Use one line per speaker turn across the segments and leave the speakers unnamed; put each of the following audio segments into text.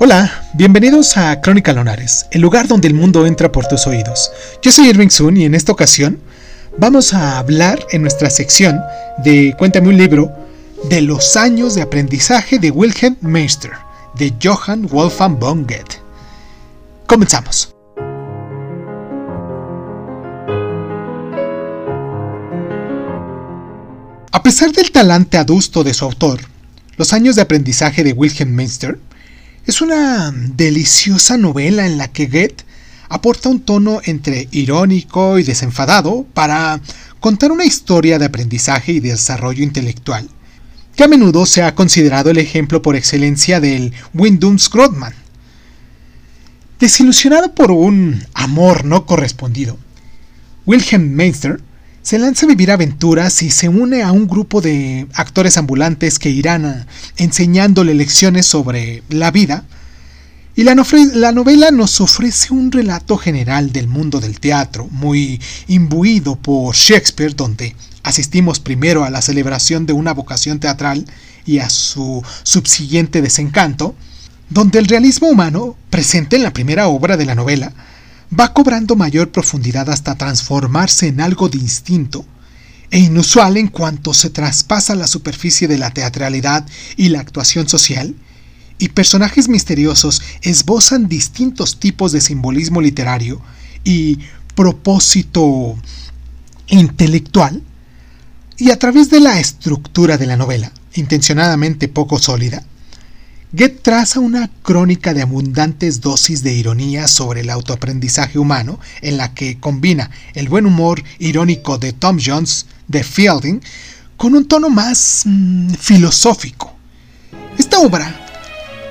Hola, bienvenidos a Crónica Lonares, el lugar donde el mundo entra por tus oídos. Yo soy Irving Sun y en esta ocasión vamos a hablar en nuestra sección de Cuéntame un libro de los años de aprendizaje de Wilhelm Meister, de Johann Wolfgang von Goethe. Comenzamos. A pesar del talante adusto de su autor, los años de aprendizaje de Wilhelm Meister es una deliciosa novela en la que Goethe aporta un tono entre irónico y desenfadado para contar una historia de aprendizaje y desarrollo intelectual, que a menudo se ha considerado el ejemplo por excelencia del Windums-Grodman. Desilusionado por un amor no correspondido, Wilhelm Meister se lanza a vivir aventuras y se une a un grupo de actores ambulantes que irán enseñándole lecciones sobre la vida. Y la, la, novela nos ofrece un relato general del mundo del teatro, muy imbuido por Shakespeare, donde asistimos primero a la celebración de una vocación teatral y a su subsiguiente desencanto, donde el realismo humano, presente en la primera obra de la novela, va cobrando mayor profundidad hasta transformarse en algo distinto e inusual en cuanto se traspasa la superficie de la teatralidad y la actuación social, y personajes misteriosos esbozan distintos tipos de simbolismo literario y propósito intelectual, y a través de la estructura de la novela, intencionadamente poco sólida, Goethe traza una crónica de abundantes dosis de ironía sobre el autoaprendizaje humano, en la que combina el buen humor irónico de Tom Jones de Fielding con un tono más mm, filosófico. Esta obra,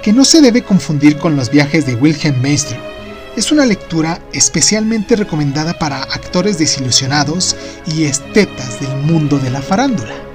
que no se debe confundir con los viajes de Wilhelm Meister, es una lectura especialmente recomendada para actores desilusionados y estetas del mundo de la farándula.